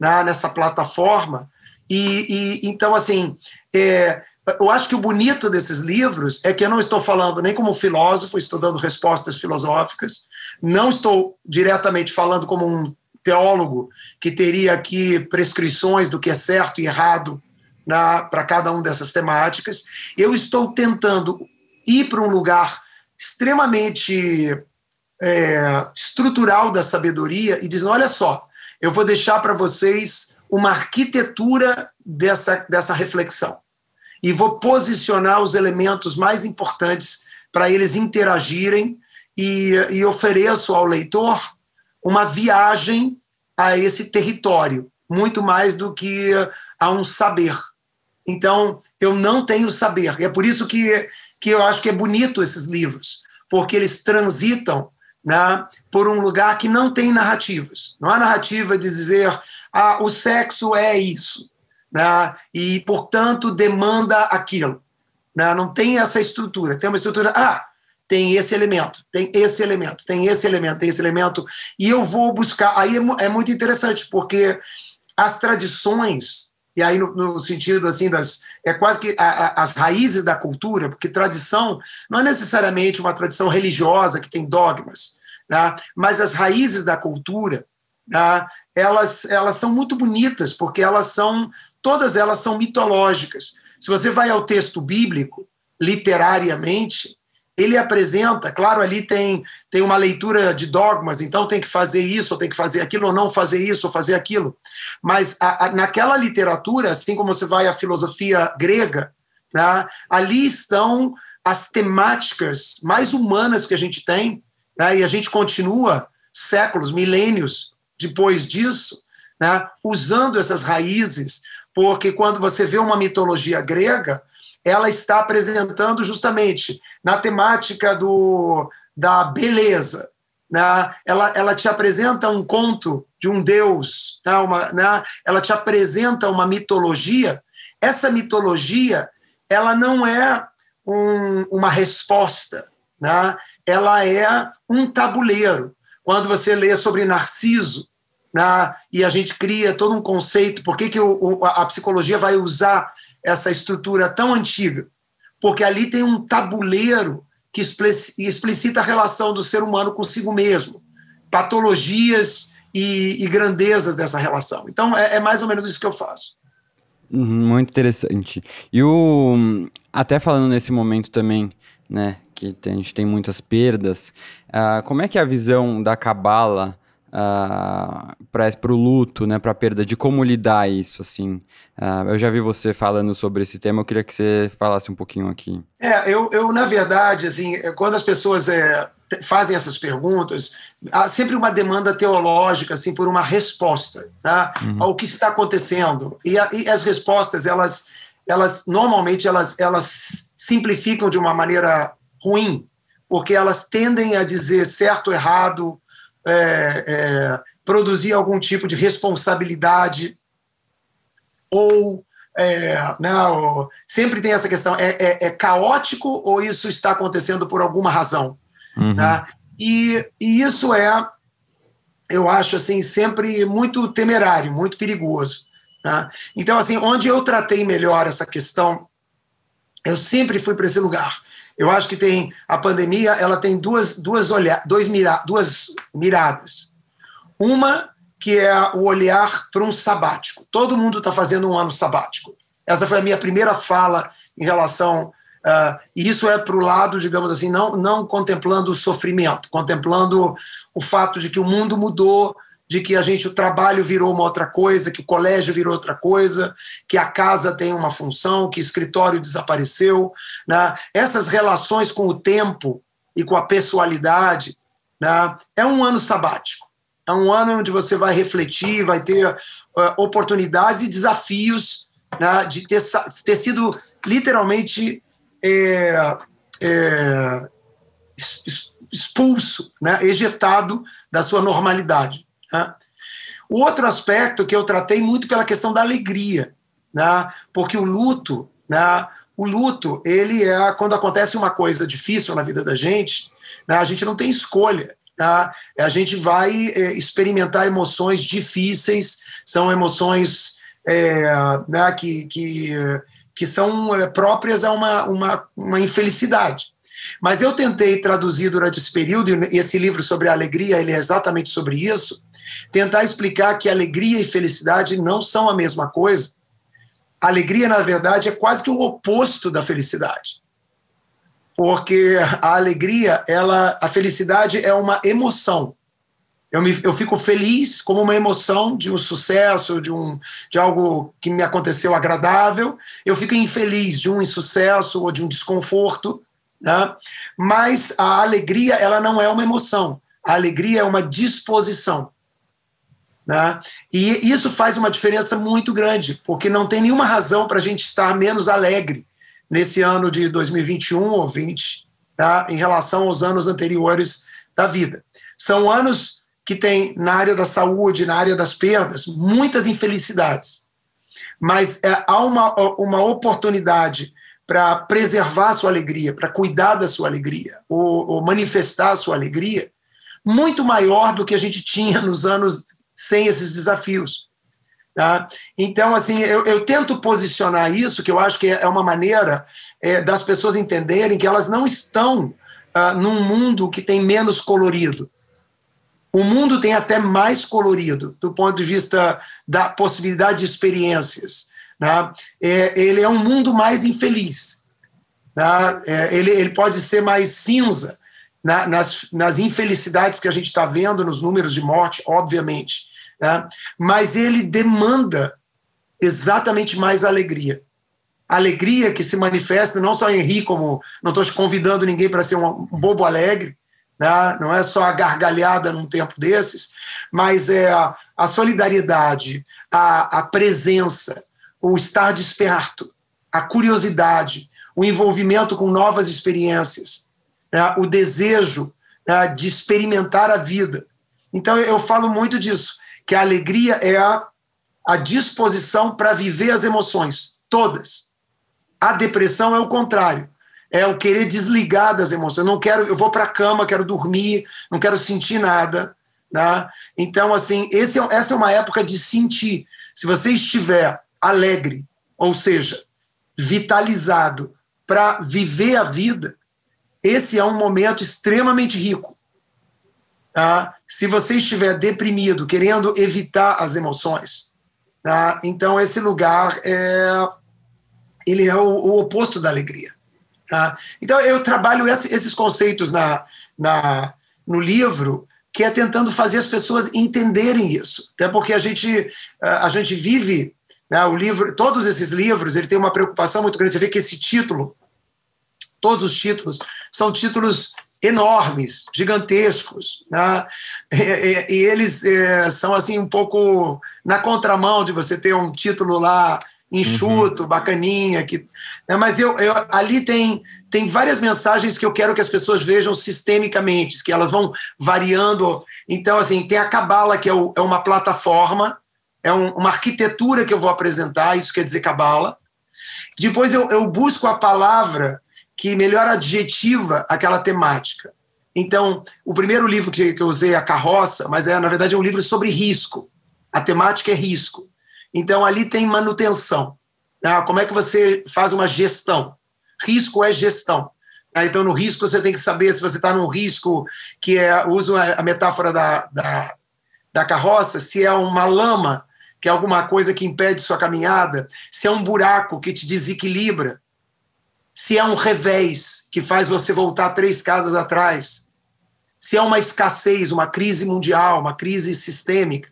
né, nessa plataforma. E, e então, assim, é, eu acho que o bonito desses livros é que eu não estou falando nem como filósofo, estou dando respostas filosóficas, não estou diretamente falando como um teólogo que teria aqui prescrições do que é certo e errado para cada uma dessas temáticas. Eu estou tentando ir para um lugar extremamente é, estrutural da sabedoria e dizendo: olha só, eu vou deixar para vocês uma arquitetura dessa, dessa reflexão e vou posicionar os elementos mais importantes para eles interagirem e, e ofereço ao leitor uma viagem a esse território, muito mais do que a um saber. Então, eu não tenho saber. E é por isso que, que eu acho que é bonito esses livros, porque eles transitam né, por um lugar que não tem narrativas. Não há narrativa de dizer, ah, o sexo é isso né? e, portanto, demanda aquilo. Né? Não tem essa estrutura. Tem uma estrutura, ah, tem esse elemento, tem esse elemento, tem esse elemento, tem esse elemento, e eu vou buscar. Aí é, é muito interessante, porque as tradições, e aí no, no sentido assim das. É quase que a, a, as raízes da cultura, porque tradição não é necessariamente uma tradição religiosa que tem dogmas, né? mas as raízes da cultura. Né? Elas, elas são muito bonitas, porque elas são todas elas são mitológicas. Se você vai ao texto bíblico, literariamente, ele apresenta, claro, ali tem, tem uma leitura de dogmas, então tem que fazer isso, ou tem que fazer aquilo, ou não fazer isso, ou fazer aquilo. Mas a, a, naquela literatura, assim como você vai à filosofia grega, né, ali estão as temáticas mais humanas que a gente tem, né, e a gente continua séculos, milênios depois disso, né, usando essas raízes porque quando você vê uma mitologia grega, ela está apresentando justamente na temática do, da beleza. Né? Ela, ela te apresenta um conto de um deus, né? Uma, né? ela te apresenta uma mitologia. Essa mitologia ela não é um, uma resposta, né? ela é um tabuleiro. Quando você lê sobre Narciso, né, e a gente cria todo um conceito. Por que, que o, a psicologia vai usar essa estrutura tão antiga? Porque ali tem um tabuleiro que explicita a relação do ser humano consigo mesmo, patologias e, e grandezas dessa relação. Então, é, é, mais ou menos isso que eu faço. Uhum, muito interessante. E o, até falando nesse momento também, né, que a gente tem muitas perdas, uh, como é que é a visão da Cabala uh, ah, para o luto, né, para a perda, de como lidar isso, assim. Uh, eu já vi você falando sobre esse tema, eu queria que você falasse um pouquinho aqui. É, eu, eu na verdade, assim, quando as pessoas é, fazem essas perguntas, há sempre uma demanda teológica, assim, por uma resposta, tá, uhum. ao que está acontecendo. E, a, e as respostas, elas, elas normalmente, elas, elas simplificam de uma maneira ruim, porque elas tendem a dizer certo, errado, é, é, produzir algum tipo de responsabilidade ou é, não, né, sempre tem essa questão: é, é, é, caótico ou isso está acontecendo por alguma razão? Uhum. Né? E, e, isso é, eu acho, assim, sempre muito temerário, muito perigoso. Né? Então, assim, onde eu tratei melhor essa questão, eu sempre fui para esse lugar. Eu acho que tem a pandemia, ela tem duas duas olhar, dois mira, duas miradas. Uma que é o olhar para um sabático. Todo mundo está fazendo um ano sabático. Essa foi a minha primeira fala em relação uh, e isso é para o lado, digamos assim, não não contemplando o sofrimento, contemplando o fato de que o mundo mudou, de que a gente o trabalho virou uma outra coisa, que o colégio virou outra coisa, que a casa tem uma função, que o escritório desapareceu, né? Essas relações com o tempo e com a pessoalidade, né? É um ano sabático. É um ano onde você vai refletir, vai ter uh, oportunidades e desafios né? de ter, ter sido literalmente é, é, expulso, né? ejetado da sua normalidade. Né? O outro aspecto que eu tratei muito pela questão da alegria, né? porque o luto, né? o luto, ele é quando acontece uma coisa difícil na vida da gente, né? a gente não tem escolha. Tá? A gente vai é, experimentar emoções difíceis, são emoções é, né, que, que, que são é, próprias a uma, uma, uma infelicidade. Mas eu tentei traduzir durante esse período, e esse livro sobre a alegria, ele é exatamente sobre isso, tentar explicar que alegria e felicidade não são a mesma coisa. Alegria, na verdade, é quase que o oposto da felicidade porque a alegria, ela, a felicidade é uma emoção. Eu, me, eu fico feliz como uma emoção de um sucesso, de, um, de algo que me aconteceu agradável. Eu fico infeliz de um insucesso ou de um desconforto. Né? Mas a alegria, ela não é uma emoção. A alegria é uma disposição. Né? E isso faz uma diferença muito grande, porque não tem nenhuma razão para a gente estar menos alegre nesse ano de 2021 ou 20, tá? em relação aos anos anteriores da vida. São anos que tem na área da saúde, na área das perdas, muitas infelicidades. Mas é, há uma, uma oportunidade para preservar a sua alegria, para cuidar da sua alegria, ou, ou, manifestar a sua alegria, muito maior do que a gente tinha nos anos sem esses desafios. Tá? Então, assim, eu, eu, tento posicionar isso, que eu acho que é uma maneira é, das pessoas entenderem que elas não estão ah, num mundo que tem menos colorido. O mundo tem até mais colorido, do ponto de vista da possibilidade de experiências. Né? É, ele é um mundo mais infeliz. Né? É, ele, ele pode ser mais cinza na, nas, nas infelicidades que a gente está vendo, nos números de morte, obviamente né? mas ele demanda exatamente mais alegria. Alegria que se manifesta não só em rir, como não estou convidando ninguém para ser um, bobo alegre, né? não é só a gargalhada num tempo desses, mas é a, a solidariedade, a, a presença, o estar desperto, a curiosidade, o envolvimento com novas experiências, né? o desejo né? de experimentar a vida. Então eu falo muito disso que a alegria é a, a disposição para viver as emoções, todas. A depressão é o contrário. É o querer desligar das emoções. Eu não quero, eu vou para a cama, quero dormir, não quero sentir nada. Né? Então, assim, esse, é, essa é uma época de sentir. Se você estiver alegre, ou seja, vitalizado para viver a vida, esse é um momento extremamente rico. Tá? Se você estiver deprimido, querendo evitar as emoções, tá? então esse lugar é, ele é o, o oposto da alegria. Tá? Então eu trabalho esses conceitos na, na, no livro, que é tentando fazer as pessoas entenderem isso. Até porque a gente, a gente vive, né, o livro, todos esses livros, ele tem uma preocupação muito grande. Você vê que esse título, todos os títulos, são títulos enormes, gigantescos, né? e, e, e, eles é, são assim um pouco na contramão de você ter um título lá enxuto, uhum. bacaninha, que, né? mas eu, eu, ali tem tem várias mensagens que eu quero que as pessoas vejam sistemicamente, que elas vão variando. Então, assim, tem a Cabala, que é, o, é uma plataforma, é um, uma arquitetura que eu vou apresentar, isso quer dizer Cabala. Depois eu, eu busco a palavra que melhor adjetiva aquela temática. Então, o primeiro livro que, que eu usei é A Carroça, mas é, na verdade, é um livro sobre risco. A temática é risco. Então, ali tem manutenção. Né? Como é que você faz uma gestão? Risco é gestão. Né? Então, no risco, você tem que saber se você está num risco que é, uso a metáfora da, da, da carroça, se é uma lama, que é alguma coisa que impede sua caminhada, se é um buraco que te desequilibra, se é um revés que faz você voltar três casas atrás, se é uma escassez, uma crise mundial, uma crise sistêmica.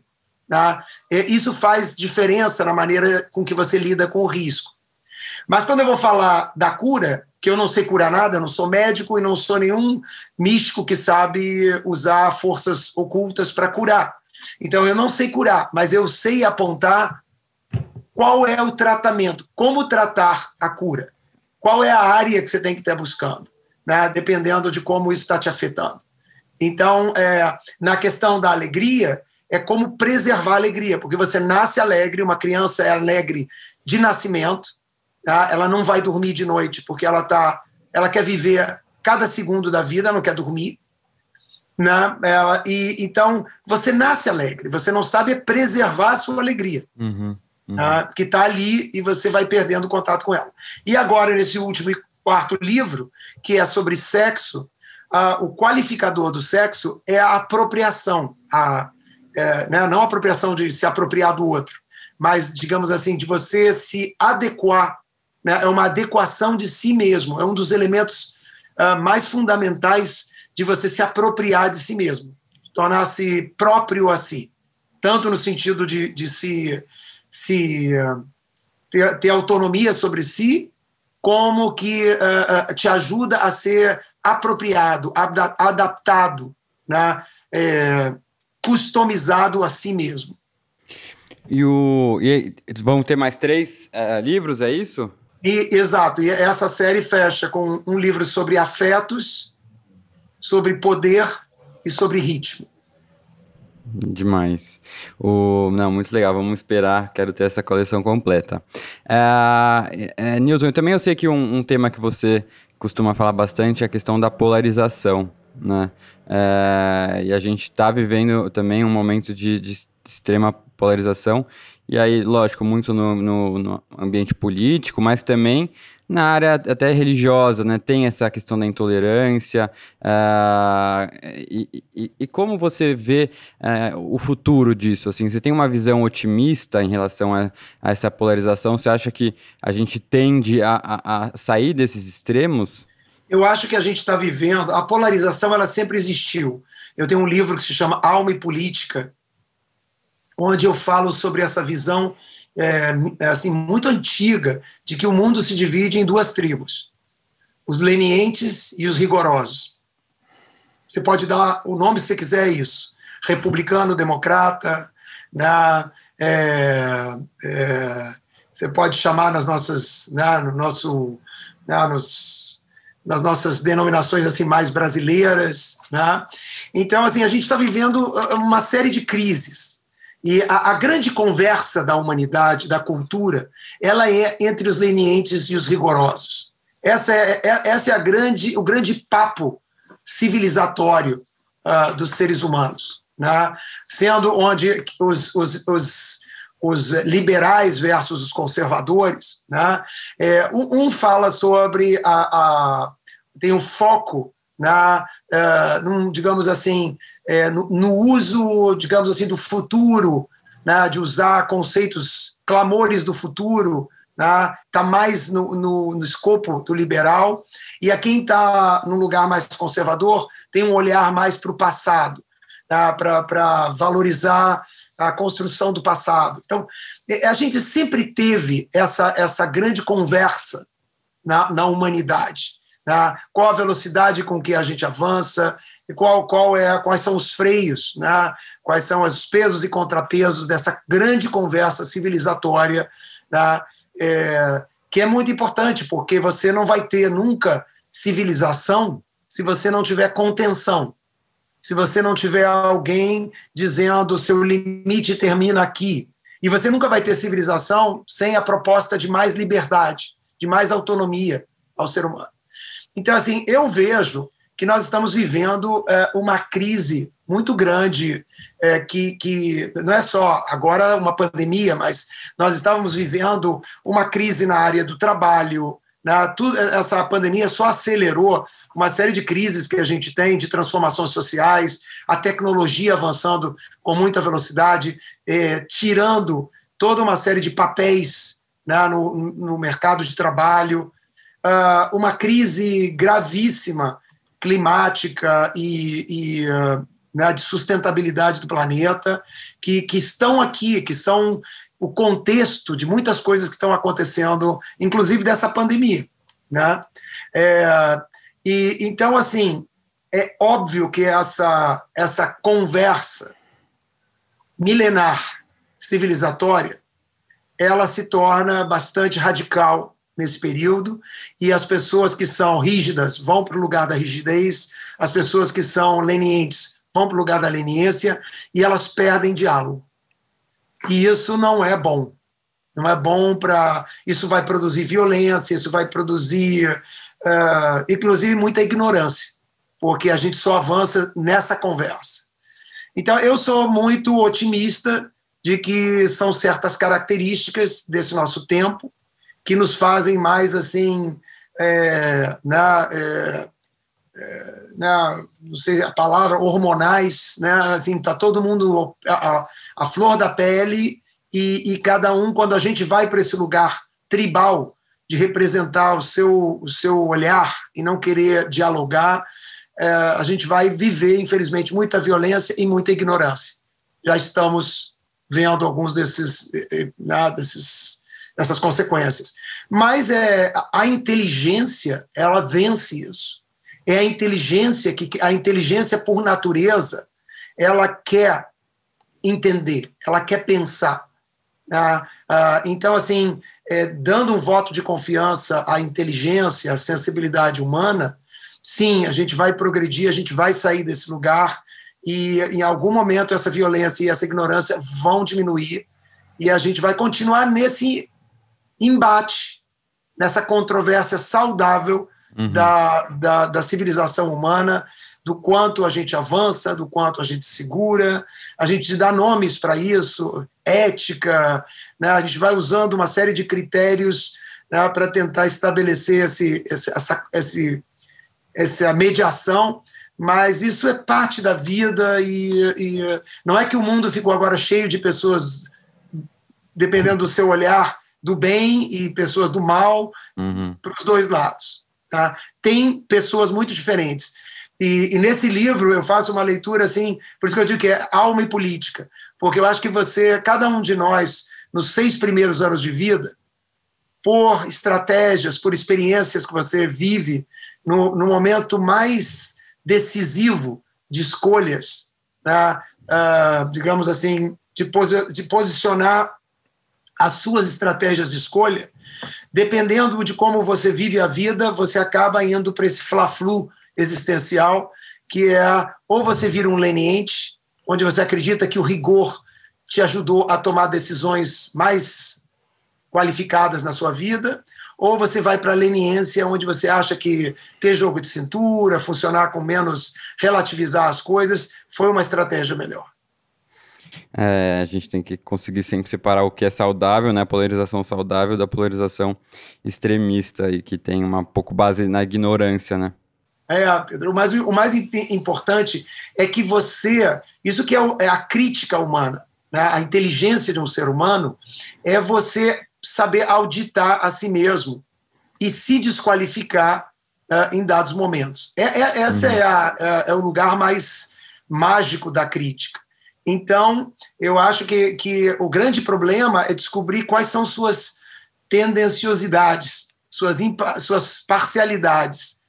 Tá? Isso faz diferença na maneira com que você lida com o risco. Mas quando eu vou falar da cura, que eu não sei curar nada, eu não sou médico e não sou nenhum místico que sabe usar forças ocultas para curar. Então eu não sei curar, mas eu sei apontar qual é o tratamento, como tratar a cura qual é a área que você tem que estar buscando, né? dependendo de como isso está te afetando. Então, é, na questão da alegria, é como preservar a alegria, porque você nasce alegre, uma criança é alegre de nascimento, tá? ela não vai dormir de noite porque ela tá, ela quer viver cada segundo da vida, não quer dormir. Né? Ela, e, então, você nasce alegre, você não sabe preservar a sua alegria, Uhum, uhum. né? que está ali e você vai perdendo contato com ela. E agora, nesse último e quarto livro, que é sobre sexo, ah, o qualificador do sexo é a apropriação, a, é, né? não a apropriação de se apropriar do outro, mas, digamos assim, de você se adequar, né? é uma adequação de si mesmo, é um dos elementos ah, mais fundamentais de você se apropriar de si mesmo, tornar-se próprio a si, tanto no sentido de, de se, se uh, ter, ter, autonomia sobre si, como que uh, te ajuda a ser apropriado, adaptado, né? É, customizado a si mesmo. E, o, e vão ter mais três uh, livros, é isso? E, exato, e essa série fecha com um livro sobre afetos, sobre poder e sobre ritmo. Demais. O, não, muito legal. Vamos esperar. Quero ter essa coleção completa. É, é, Newton, também eu sei que um, um, tema que você costuma falar bastante é a questão da polarização, né? É, e a gente está vivendo também um momento de, de, extrema polarização. E aí, lógico, muito no, no, no ambiente político, mas também na área até religiosa, né? Tem essa questão da intolerância. Uh, e, e, e, como você vê uh, o futuro disso? Assim, você tem uma visão otimista em relação a, a essa polarização? Você acha que a gente tende a, a, a sair desses extremos? Eu acho que a gente está vivendo. A polarização ela sempre existiu. Eu tenho um livro que se chama Alma e Política, onde eu falo sobre essa visão é, é, assim muito antiga de que o mundo se divide em duas tribos: os lenientes e os rigorosos. Você pode dar o nome se quiser isso: republicano, democrata, né? É, é, você pode chamar nas nossas, né, no nosso, né, nos, nas nossas denominações assim mais brasileiras, né? Então assim a gente está vivendo uma série de crises e a, a, grande conversa da humanidade, da cultura, ela é entre os lenientes e os rigorosos. Essa é, é essa é a grande, o grande papo civilizatório uh, dos seres humanos, né? sendo onde os, os, os, os, liberais versus os conservadores, né? É, um, um, fala sobre a, a tem um foco na, uh, num, digamos assim, é, no, no, uso, digamos assim, do futuro, né, de usar conceitos, clamores do futuro, está né, mais no, no, no, escopo do liberal, e a quem está num lugar mais conservador tem um olhar mais para o passado, né, para valorizar a construção do passado. Então, é, a gente sempre teve essa, essa grande conversa na, na humanidade. Né? Qual a velocidade com que a gente avança, e qual, qual é, quais são os freios, né? quais são os pesos e contrapesos dessa grande conversa civilizatória, né? é, que é muito importante, porque você não vai ter nunca civilização se você não tiver contenção, se você não tiver alguém dizendo seu limite termina aqui. E você nunca vai ter civilização sem a proposta de mais liberdade, de mais autonomia ao ser humano. Então, assim, eu vejo que nós estamos vivendo é, uma crise muito grande, é, que, que não é só agora uma pandemia, mas nós estávamos vivendo uma crise na área do trabalho. Né? Tudo, essa pandemia só acelerou uma série de crises que a gente tem, de transformações sociais, a tecnologia avançando com muita velocidade, é, tirando toda uma série de papéis né, no, no mercado de trabalho, uh, uma crise gravíssima climática e, e uh, né, de sustentabilidade do planeta, que, que estão aqui, que são o contexto de muitas coisas que estão acontecendo, inclusive dessa pandemia. Né? É, e, então, assim, é óbvio que essa, essa conversa milenar civilizatória ela se torna bastante radical nesse período, e as pessoas que são rígidas vão para o lugar da rigidez, as pessoas que são lenientes vão para o lugar da leniência, e elas perdem diálogo. E isso não é bom. Não é bom para. Isso vai produzir violência, isso vai produzir, uh, inclusive, muita ignorância. porque a gente só avança nessa conversa. Então, eu sou muito otimista de que são certas características desse nosso tempo que nos fazem mais assim, é, na, é, é, na, não sei a palavra, hormonais, né? Assim, tá todo mundo a, a flor da pele e, e cada um, quando a gente vai para esse lugar tribal de representar o seu, o seu olhar e não querer dialogar, é, a gente vai viver, infelizmente, muita violência e muita ignorância. Já estamos vendo alguns desses, né, desses dessas consequências. Mas é, a inteligência, ela vence isso. É a inteligência que a inteligência por natureza, ela quer entender, ela quer pensar. Ah, ah, então, assim, é, dando um voto de confiança à inteligência, à sensibilidade humana, sim, a gente vai progredir, a gente vai sair desse lugar e em algum momento essa violência e essa ignorância vão diminuir e a gente vai continuar nesse embate, nessa controvérsia saudável uhum. da, da, da civilização humana, do quanto a gente avança, do quanto a gente segura, a gente dá nomes para isso, ética, né? a gente vai usando uma série de critérios né, para tentar estabelecer esse, essa, esse, essa mediação, mas isso é parte da vida e, e não é que o mundo ficou agora cheio de pessoas, dependendo do seu olhar, do bem e pessoas do mal, uhum. para os dois lados. Tá? Tem pessoas muito diferentes. E, e, nesse livro eu faço uma leitura assim, por isso que eu digo que é alma e política, porque eu acho que você, cada um de nós, nos seis primeiros anos de vida, por estratégias, por experiências que você vive no, no momento mais decisivo de escolhas, né? uh, digamos assim, de, posi de posicionar as suas estratégias de escolha, dependendo de como você vive a vida, você acaba indo para esse fla-flu existencial, que é ou você vira um leniente, onde você acredita que o rigor te ajudou a tomar decisões mais qualificadas na sua vida, ou você vai para a leniência, onde você acha que ter jogo de cintura, funcionar com menos, relativizar as coisas, foi uma estratégia melhor. É, a gente tem que conseguir sempre separar o que é saudável, né? Polarização saudável da polarização extremista e que tem uma pouco base na ignorância, né? É, Pedro, mas o mais importante é que você, isso que é, é a crítica humana, né? a inteligência de um ser humano, é você saber auditar a si mesmo e se desqualificar uh, em dados momentos. É, é essa uhum. é, a, é, é o lugar mais mágico da crítica. Então, eu acho que, que o grande problema é descobrir quais são suas tendenciosidades, suas, suas parcialidades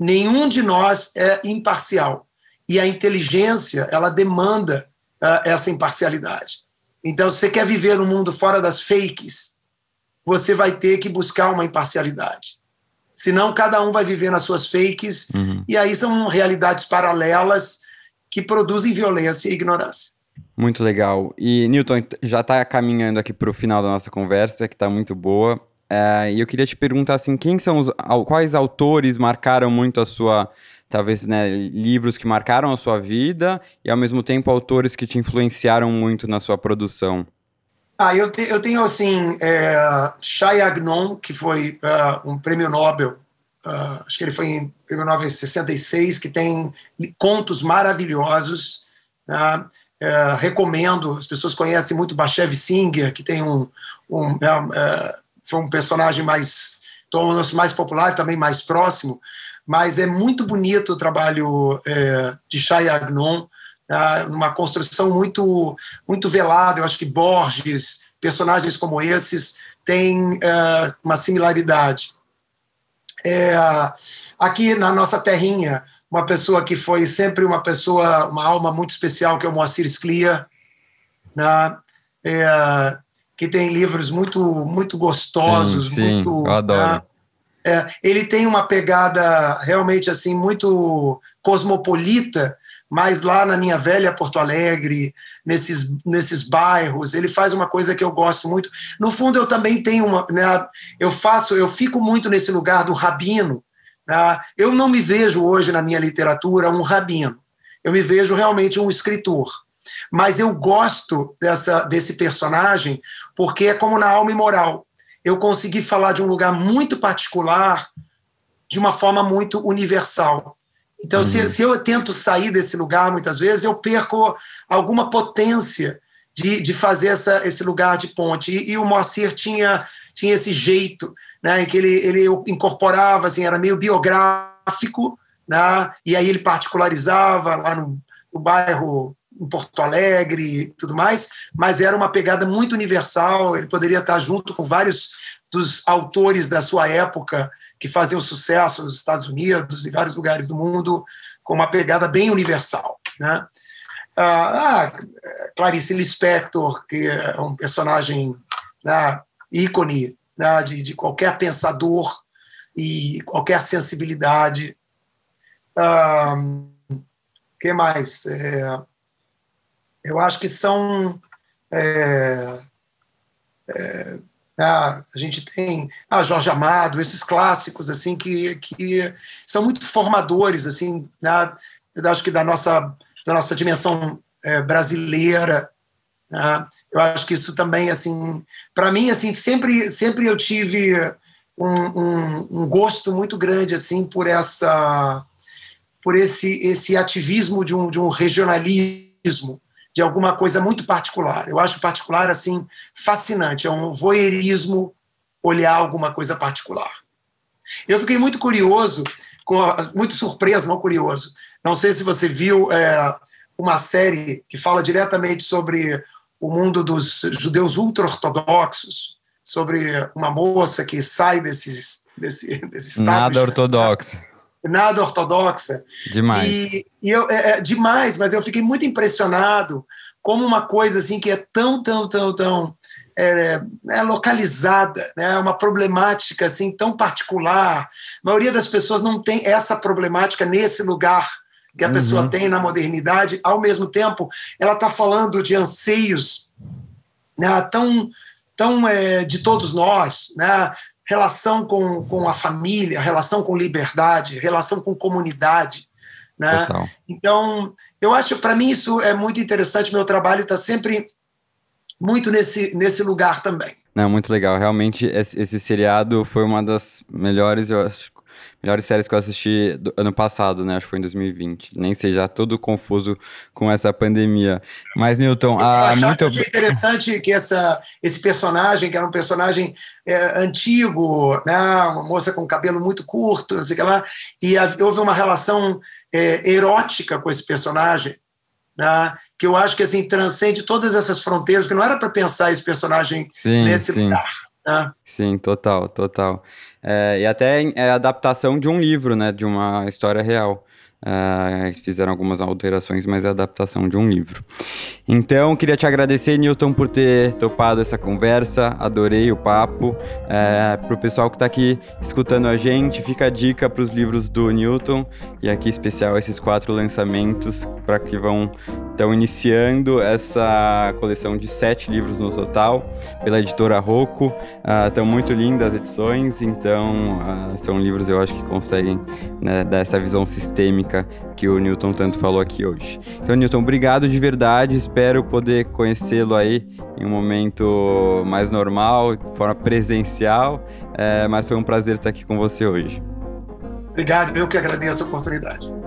nenhum de nós é imparcial. E a inteligência, ela demanda uh, essa imparcialidade. Então, se você quer viver num mundo fora das fakes, você vai ter que buscar uma imparcialidade. Senão, cada um vai viver nas suas fakes, uhum. e aí são realidades paralelas que produzem violência e ignorância. Muito legal. E, Newton, já está caminhando aqui para o final da nossa conversa, que está muito boa. É, e eu queria te perguntar assim, quem são os quais autores marcaram muito a sua talvez né, livros que marcaram a sua vida e ao mesmo tempo autores que te influenciaram muito na sua produção? Ah, eu, te, eu tenho assim é, Agnon, que foi uh, um prêmio Nobel, uh, acho que ele foi em prêmio Nobel em 66, que tem contos maravilhosos. Uh, recomendo, as pessoas conhecem muito Bashev Singer, que tem um, um é, foi um personagem mais tornou-se mais popular, também mais próximo, mas é muito bonito o trabalho é, de Chay Agnon, é, uma construção muito muito velada. Eu acho que Borges, personagens como esses, têm é, uma similaridade. É, aqui na nossa terrinha, uma pessoa que foi sempre uma pessoa, uma alma muito especial, que é o Moacir Sclia, né? É, que tem livros muito muito gostosos, sim, sim, muito. Eu adoro. Né? É, ele tem uma pegada realmente assim muito cosmopolita, mas lá na minha velha Porto Alegre, nesses, nesses bairros, ele faz uma coisa que eu gosto muito. No fundo, eu também tenho uma, né, eu faço, eu fico muito nesse lugar do rabino? Eu não me vejo hoje na minha literatura um rabino. Eu me vejo realmente um escritor. Mas eu gosto dessa, desse personagem porque é como na alma imoral. Eu consegui falar de um lugar muito particular de uma forma muito universal. Então, uhum. se, se eu tento sair desse lugar, muitas vezes, eu perco alguma potência de, de fazer essa, esse lugar de ponte. E, e, o Moacir tinha, tinha esse jeito, né, em que ele, ele incorporava, assim, era meio biográfico, né, e aí ele particularizava lá no, no bairro em Porto Alegre e tudo mais, mas era uma pegada muito universal, ele poderia estar junto com vários dos autores da sua época que faziam sucesso nos Estados Unidos e vários lugares do mundo com uma pegada bem universal. Né? Ah, ah Clarice Lispector, que é um personagem né, ícone né, de, de, qualquer pensador e qualquer sensibilidade. Ah, que mais? É, eu acho que são é, é, ah, a gente tem ah, Jorge Amado, esses clássicos assim que, que são muito formadores assim, né, eu acho que da nossa da nossa dimensão é, brasileira. Né? Eu acho que isso também assim, para mim assim sempre sempre eu tive um, um, um, gosto muito grande assim por essa por esse esse ativismo de um, de um regionalismo de alguma coisa muito particular. Eu acho particular assim fascinante, é um voyeurismo olhar alguma coisa particular. Eu fiquei muito curioso, muito surpreso, não curioso. Não sei se você viu é, uma série que fala diretamente sobre o mundo dos judeus ultra-ortodoxos, sobre uma moça que sai desses, desse, desse Nada ortodoxo nada ortodoxa. Demais. E, e eu, é, é, demais, mas eu fiquei muito impressionado como uma coisa assim que é tão, tão, tão, tão é, é localizada, né? uma problemática assim tão particular. A maioria das pessoas não tem essa problemática nesse lugar que a uhum. pessoa tem na modernidade. Ao mesmo tempo, ela está falando de anseios né? tão, tão é, de todos nós, né? relação com, com a família, relação com liberdade, relação com comunidade. Né? Então, eu acho, para mim, isso é muito interessante. Meu trabalho está sempre muito nesse, nesse lugar também. Não, muito legal. Realmente, esse, esse seriado foi uma das melhores, eu acho, melhores séries que eu assisti do ano passado, né? Acho que foi em 2020. Nem sei, já todo confuso com essa pandemia. Mas, Newton, a, muito... interessante que essa, esse personagem, que era um personagem é, antigo, né? Uma moça com cabelo muito curto, não sei o que lá, e houve uma relação é, erótica com esse personagem, né? que eu acho que assim transcende todas essas fronteiras, que não era para pensar esse personagem sim, nesse sim. lugar. Né? Sim, total, total. É, e até é adaptação de um livro, né? De uma história real. Uh, fizeram algumas alterações, mas é a adaptação de um livro. Então, queria te agradecer, Newton, por ter topado essa conversa. Adorei o papo. Uh, para o pessoal que está aqui escutando a gente, fica a dica para os livros do Newton e aqui especial esses quatro lançamentos para que vão estão iniciando essa coleção de sete livros no total pela editora Rocco. Uh, estão muito lindas as edições, então uh, são livros eu acho que conseguem né, dar essa visão sistêmica que o Newton tanto falou aqui hoje. Então, Newton, obrigado de verdade. Espero poder conhecê-lo aí em um momento mais normal, de forma presencial. É, mas foi um prazer estar aqui com você hoje. Obrigado, eu que agradeço a oportunidade.